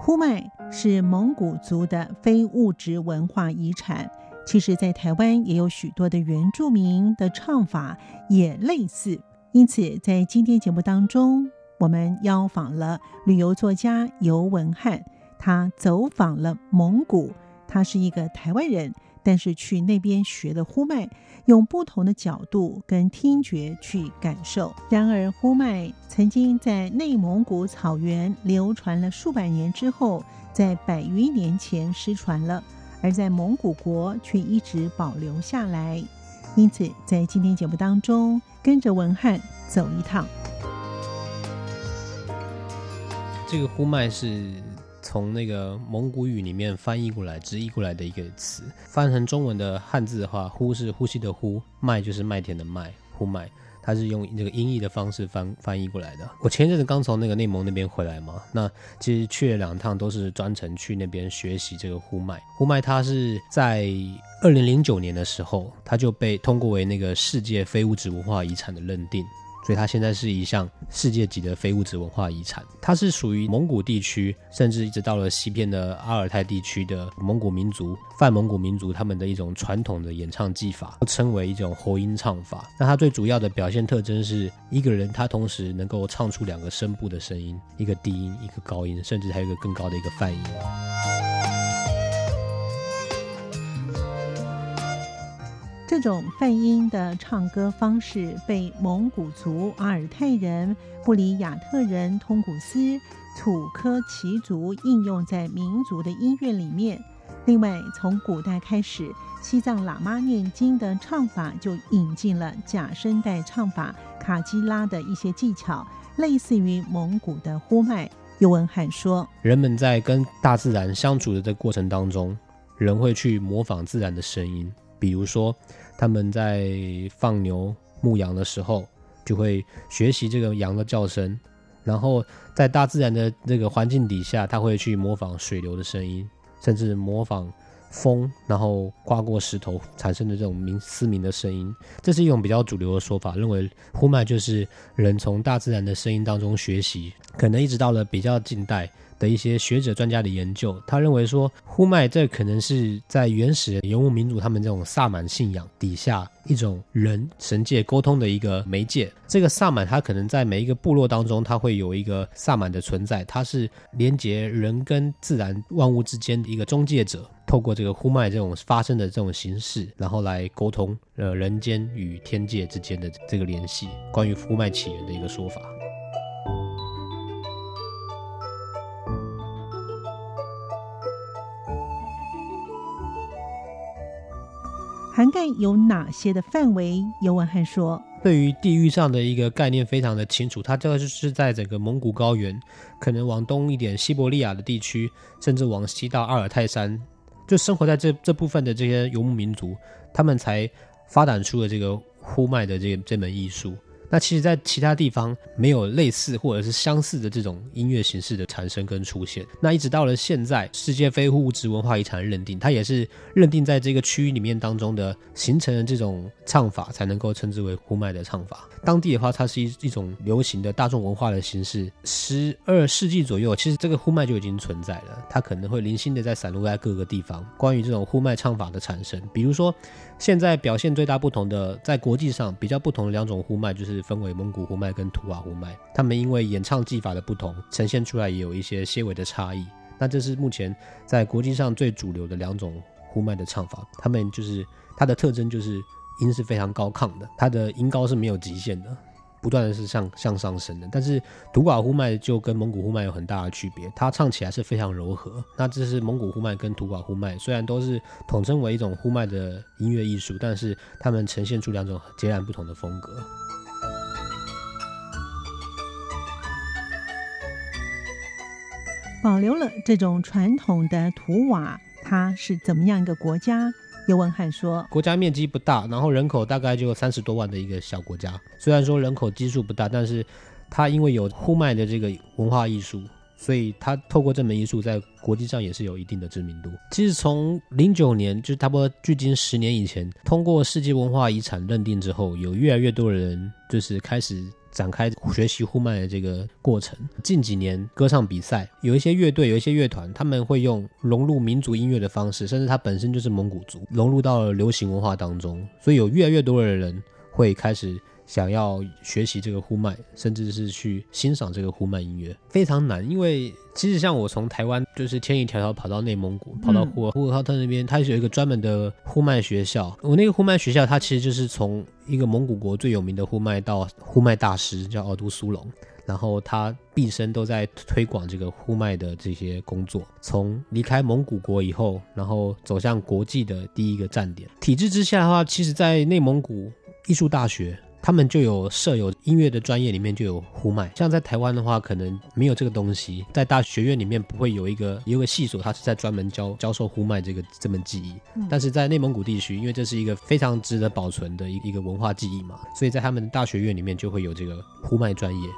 呼麦是蒙古族的非物质文化遗产。其实，在台湾也有许多的原住民的唱法也类似。因此，在今天节目当中，我们邀访了旅游作家尤文翰，他走访了蒙古。他是一个台湾人，但是去那边学的呼麦，用不同的角度跟听觉去感受。然而，呼麦曾经在内蒙古草原流传了数百年之后，在百余年前失传了，而在蒙古国却一直保留下来。因此，在今天节目当中，跟着文瀚走一趟。这个呼麦是。从那个蒙古语里面翻译过来、直译过来的一个词，翻成中文的汉字的话，“呼”是呼吸的“呼”，“麦”就是麦田的“麦”，呼麦，它是用这个音译的方式翻翻译过来的。我前阵子刚从那个内蒙那边回来嘛，那其实去了两趟，都是专程去那边学习这个呼麦。呼麦它是在二零零九年的时候，它就被通过为那个世界非物质文化遗产的认定。所以它现在是一项世界级的非物质文化遗产。它是属于蒙古地区，甚至一直到了西边的阿尔泰地区的蒙古民族、泛蒙古民族他们的一种传统的演唱技法，称为一种喉音唱法。那它最主要的表现特征是一个人他同时能够唱出两个声部的声音，一个低音，一个高音，甚至还有一个更高的一个泛音。这种泛音的唱歌方式被蒙古族、阿尔泰人、布里亚特人、通古斯、土科奇族应用在民族的音乐里面。另外，从古代开始，西藏喇嘛念经的唱法就引进了假声带唱法、卡基拉的一些技巧，类似于蒙古的呼麦。尤文汉说：“人们在跟大自然相处的这过程当中，人会去模仿自然的声音。”比如说，他们在放牛牧羊的时候，就会学习这个羊的叫声，然后在大自然的这个环境底下，他会去模仿水流的声音，甚至模仿风，然后刮过石头产生的这种鸣嘶鸣的声音。这是一种比较主流的说法，认为呼麦就是人从大自然的声音当中学习，可能一直到了比较近代。的一些学者专家的研究，他认为说，呼麦这可能是在原始游牧民族他们这种萨满信仰底下一种人神界沟通的一个媒介。这个萨满他可能在每一个部落当中，他会有一个萨满的存在，他是连接人跟自然万物之间的一个中介者，透过这个呼麦这种发声的这种形式，然后来沟通呃人间与天界之间的这个联系。关于呼麦起源的一个说法。涵盖有哪些的范围？尤文汉说：“对于地域上的一个概念非常的清楚，它这个就是在整个蒙古高原，可能往东一点西伯利亚的地区，甚至往西到阿尔泰山，就生活在这这部分的这些游牧民族，他们才发展出了这个呼麦的这这门艺术。”那其实，在其他地方没有类似或者是相似的这种音乐形式的产生跟出现。那一直到了现在，世界非物质文化遗产认定，它也是认定在这个区域里面当中的形成的这种唱法，才能够称之为呼麦的唱法。当地的话，它是一一种流行的大众文化的形式。十二世纪左右，其实这个呼麦就已经存在了，它可能会零星的在散落在各个地方。关于这种呼麦唱法的产生，比如说。现在表现最大不同的，在国际上比较不同的两种呼麦，就是分为蒙古呼麦跟图瓦呼麦。他们因为演唱技法的不同，呈现出来也有一些些微的差异。那这是目前在国际上最主流的两种呼麦的唱法。他们就是它的特征就是音是非常高亢的，它的音高是没有极限的。不断的是向向上升的，但是图瓦呼麦就跟蒙古呼麦有很大的区别，它唱起来是非常柔和。那这是蒙古呼麦跟图瓦呼麦，虽然都是统称为一种呼麦的音乐艺术，但是他们呈现出两种截然不同的风格。保留了这种传统的土瓦它是怎么样一个国家？尤文汉说，国家面积不大，然后人口大概就三十多万的一个小国家。虽然说人口基数不大，但是它因为有呼麦的这个文化艺术。所以，它透过这门艺术，在国际上也是有一定的知名度。其实，从零九年，就差不多距今十年以前，通过世界文化遗产认定之后，有越来越多的人就是开始展开学习呼麦的这个过程。近几年，歌唱比赛有一些乐队，有一些乐团，他们会用融入民族音乐的方式，甚至它本身就是蒙古族，融入到了流行文化当中。所以，有越来越多的人会开始。想要学习这个呼麦，甚至是去欣赏这个呼麦音乐，非常难。因为其实像我从台湾就是千里迢迢跑到内蒙古，跑到呼和呼和浩特那边，它是有一个专门的呼麦学校。我那个呼麦学校，它其实就是从一个蒙古国最有名的呼麦到呼麦大师叫奥都苏龙，然后他毕生都在推广这个呼麦的这些工作。从离开蒙古国以后，然后走向国际的第一个站点。体制之下的话，其实在内蒙古艺术大学。他们就有设有音乐的专业，里面就有呼麦。像在台湾的话，可能没有这个东西，在大学院里面不会有一个有一个系所，它是在专门教教授呼麦这个这门技艺。但是在内蒙古地区，因为这是一个非常值得保存的一一个文化记忆嘛，所以在他们大学院里面就会有这个呼麦专业。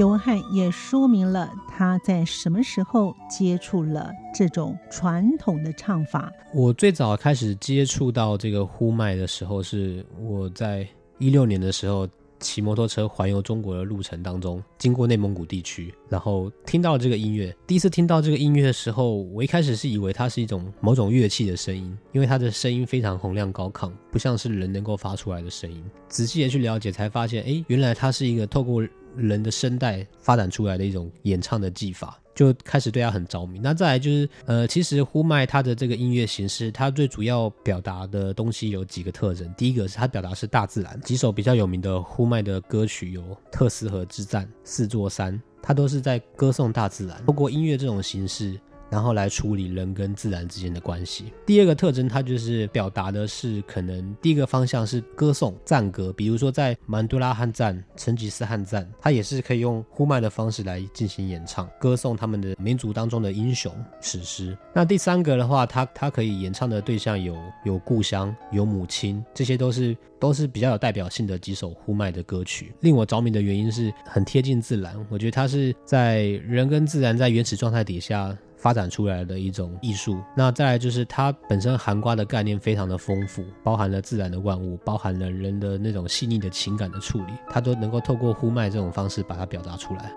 尤文汉也说明了他在什么时候接触了这种传统的唱法。我最早开始接触到这个呼麦的时候，是我在一六年的时候。骑摩托车环游中国的路程当中，经过内蒙古地区，然后听到这个音乐。第一次听到这个音乐的时候，我一开始是以为它是一种某种乐器的声音，因为它的声音非常洪亮高亢，不像是人能够发出来的声音。仔细的去了解，才发现，哎，原来它是一个透过人的声带发展出来的一种演唱的技法。就开始对他很着迷。那再来就是，呃，其实呼麦它的这个音乐形式，它最主要表达的东西有几个特征。第一个是它表达是大自然，几首比较有名的呼麦的歌曲有《特斯河之战》《四座山》，它都是在歌颂大自然，透过音乐这种形式。然后来处理人跟自然之间的关系。第二个特征，它就是表达的是可能第一个方向是歌颂赞歌，比如说在曼都拉汗赞、成吉思汗赞，它也是可以用呼麦的方式来进行演唱，歌颂他们的民族当中的英雄史诗。那第三个的话，它它可以演唱的对象有有故乡、有母亲，这些都是都是比较有代表性的几首呼麦的歌曲。令我着迷的原因是很贴近自然，我觉得它是在人跟自然在原始状态底下。发展出来的一种艺术。那再来就是它本身含瓜的概念非常的丰富，包含了自然的万物，包含了人的那种细腻的情感的处理，它都能够透过呼麦这种方式把它表达出来。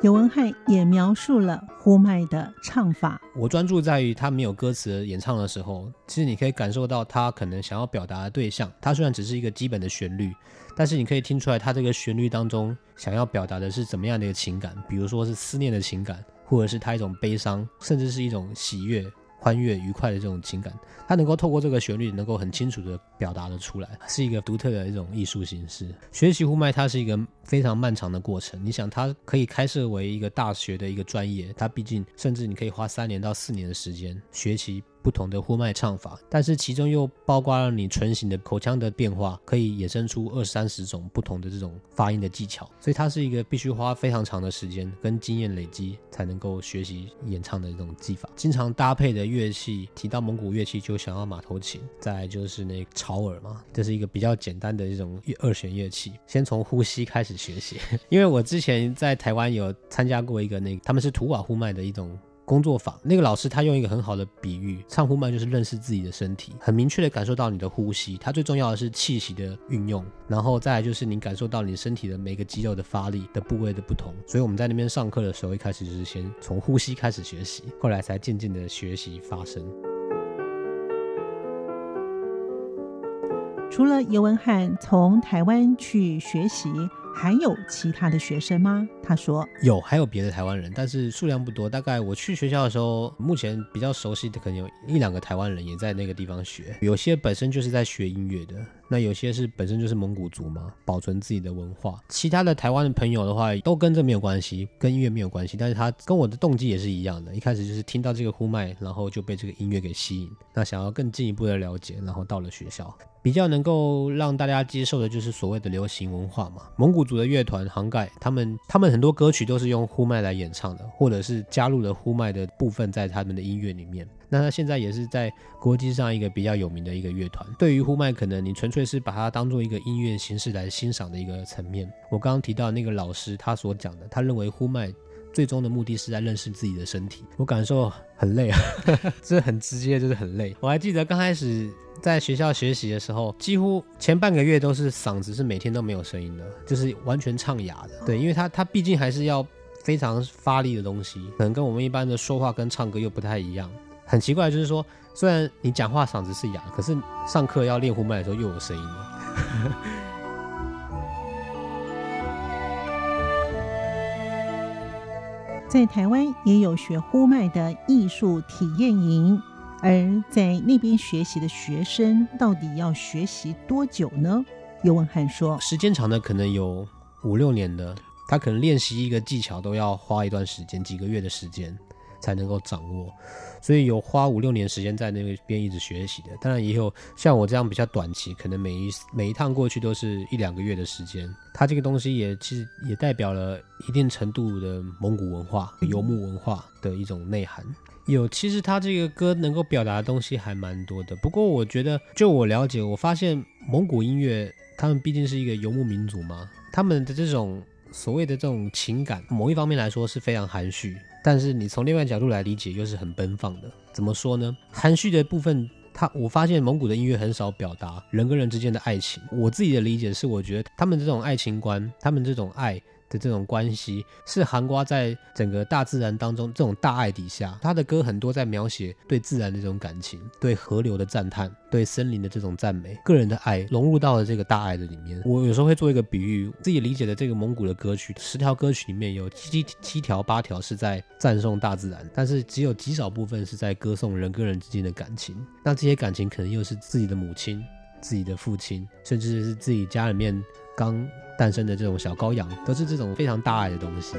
尤文汉也描述了呼麦的唱法。我专注在于他没有歌词演唱的时候，其实你可以感受到他可能想要表达的对象。他虽然只是一个基本的旋律，但是你可以听出来他这个旋律当中想要表达的是怎么样的一个情感，比如说是思念的情感，或者是他一种悲伤，甚至是一种喜悦。欢悦、愉快的这种情感，它能够透过这个旋律，能够很清楚的表达的出来，是一个独特的一种艺术形式。学习呼麦，它是一个非常漫长的过程。你想，它可以开设为一个大学的一个专业，它毕竟甚至你可以花三年到四年的时间学习。不同的呼麦唱法，但是其中又包括了你唇形的口腔的变化，可以衍生出二三十种不同的这种发音的技巧，所以它是一个必须花非常长的时间跟经验累积才能够学习演唱的这种技法。经常搭配的乐器，提到蒙古乐器就想要马头琴，再就是那个潮耳嘛，这是一个比较简单的这种二弦乐器。先从呼吸开始学习，因为我之前在台湾有参加过一个那个，他们是土瓦呼麦的一种。工作坊，那个老师他用一个很好的比喻，唱呼麦就是认识自己的身体，很明确的感受到你的呼吸。它最重要的是气息的运用，然后再来就是你感受到你身体的每个肌肉的发力的部位的不同。所以我们在那边上课的时候，一开始就是先从呼吸开始学习，后来才渐渐的学习发声。除了尤文汉从台湾去学习。还有其他的学生吗？他说有，还有别的台湾人，但是数量不多。大概我去学校的时候，目前比较熟悉的可能有一两个台湾人也在那个地方学。有些本身就是在学音乐的，那有些是本身就是蒙古族嘛，保存自己的文化。其他的台湾的朋友的话，都跟这没有关系，跟音乐没有关系。但是他跟我的动机也是一样的，一开始就是听到这个呼麦，然后就被这个音乐给吸引，那想要更进一步的了解，然后到了学校。比较能够让大家接受的就是所谓的流行文化嘛。蒙古族的乐团杭盖，他们他们很多歌曲都是用呼麦来演唱的，或者是加入了呼麦的部分在他们的音乐里面。那他现在也是在国际上一个比较有名的一个乐团。对于呼麦，可能你纯粹是把它当做一个音乐形式来欣赏的一个层面。我刚刚提到那个老师他所讲的，他认为呼麦最终的目的是在认识自己的身体。我感受很累啊，这很直接，就是很累。我还记得刚开始。在学校学习的时候，几乎前半个月都是嗓子是每天都没有声音的，就是完全唱哑的。对，因为他他毕竟还是要非常发力的东西，可能跟我们一般的说话跟唱歌又不太一样。很奇怪，就是说，虽然你讲话嗓子是哑，可是上课要练呼麦的时候又有声音了。在台湾也有学呼麦的艺术体验营。而在那边学习的学生到底要学习多久呢？尤文汉说，时间长的可能有五六年的，他可能练习一个技巧都要花一段时间，几个月的时间才能够掌握，所以有花五六年时间在那边一直学习的。当然也有像我这样比较短期，可能每一每一趟过去都是一两个月的时间。它这个东西也其实也代表了一定程度的蒙古文化、游牧文化的一种内涵。有，其实他这个歌能够表达的东西还蛮多的。不过我觉得，就我了解，我发现蒙古音乐，他们毕竟是一个游牧民族嘛，他们的这种所谓的这种情感，某一方面来说是非常含蓄，但是你从另外角度来理解，又是很奔放的。怎么说呢？含蓄的部分，他我发现蒙古的音乐很少表达人跟人之间的爱情。我自己的理解是，我觉得他们这种爱情观，他们这种爱。的这种关系是含括在整个大自然当中，这种大爱底下，他的歌很多在描写对自然的这种感情，对河流的赞叹，对森林的这种赞美，个人的爱融入到了这个大爱的里面。我有时候会做一个比喻，自己理解的这个蒙古的歌曲，十条歌曲里面有七七七条八条是在赞颂大自然，但是只有极少部分是在歌颂人跟人之间的感情。那这些感情可能又是自己的母亲、自己的父亲，甚至是自己家里面刚。诞生的这种小羔羊，都是这种非常大爱的东西。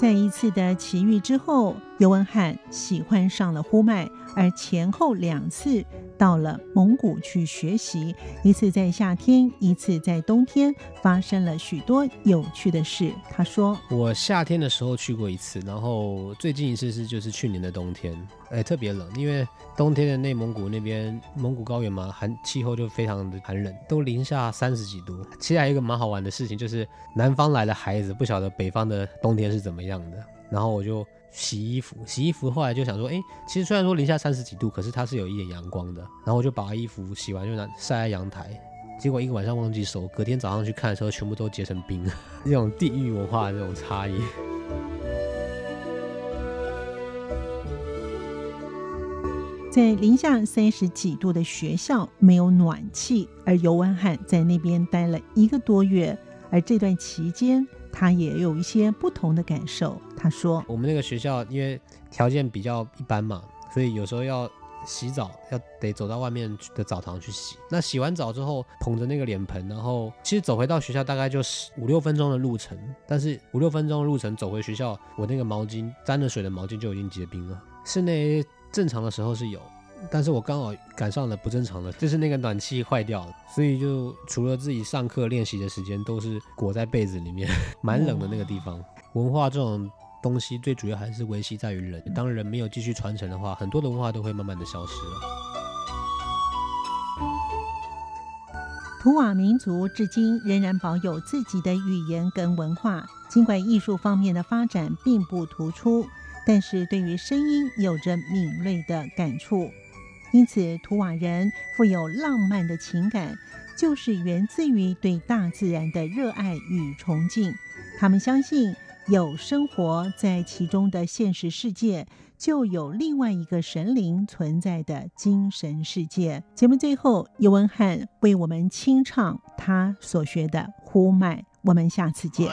在一次的奇遇之后，尤文翰喜欢上了呼麦，而前后两次。到了蒙古去学习，一次在夏天，一次在冬天，发生了许多有趣的事。他说：“我夏天的时候去过一次，然后最近一次是就是去年的冬天，哎，特别冷，因为冬天的内蒙古那边蒙古高原嘛，寒气候就非常的寒冷，都零下三十几度。其实还有一个蛮好玩的事情，就是南方来的孩子不晓得北方的冬天是怎么样的，然后我就。”洗衣服，洗衣服，后来就想说，哎，其实虽然说零下三十几度，可是它是有一点阳光的。然后我就把衣服洗完就拿晒在阳台，结果一个晚上忘记收，隔天早上去看的时候，全部都结成冰。这种地域文化的这种差异。在零下三十几度的学校没有暖气，而尤文汉在那边待了一个多月，而这段期间。他也有一些不同的感受。他说：“我们那个学校因为条件比较一般嘛，所以有时候要洗澡，要得走到外面的澡堂去洗。那洗完澡之后，捧着那个脸盆，然后其实走回到学校大概就是五六分钟的路程。但是五六分钟的路程走回学校，我那个毛巾沾了水的毛巾就已经结冰了。室内正常的时候是有。”但是我刚好赶上了不正常的，就是那个暖气坏掉了，所以就除了自己上课练习的时间，都是裹在被子里面，蛮冷的那个地方。文化这种东西，最主要还是维系在于人。当人没有继续传承的话，很多的文化都会慢慢的消失了。图瓦民族至今仍然保有自己的语言跟文化，尽管艺术方面的发展并不突出，但是对于声音有着敏锐的感触。因此，图瓦人富有浪漫的情感，就是源自于对大自然的热爱与崇敬。他们相信，有生活在其中的现实世界，就有另外一个神灵存在的精神世界。节目最后，尤文汉为我们清唱他所学的呼麦。我们下次见。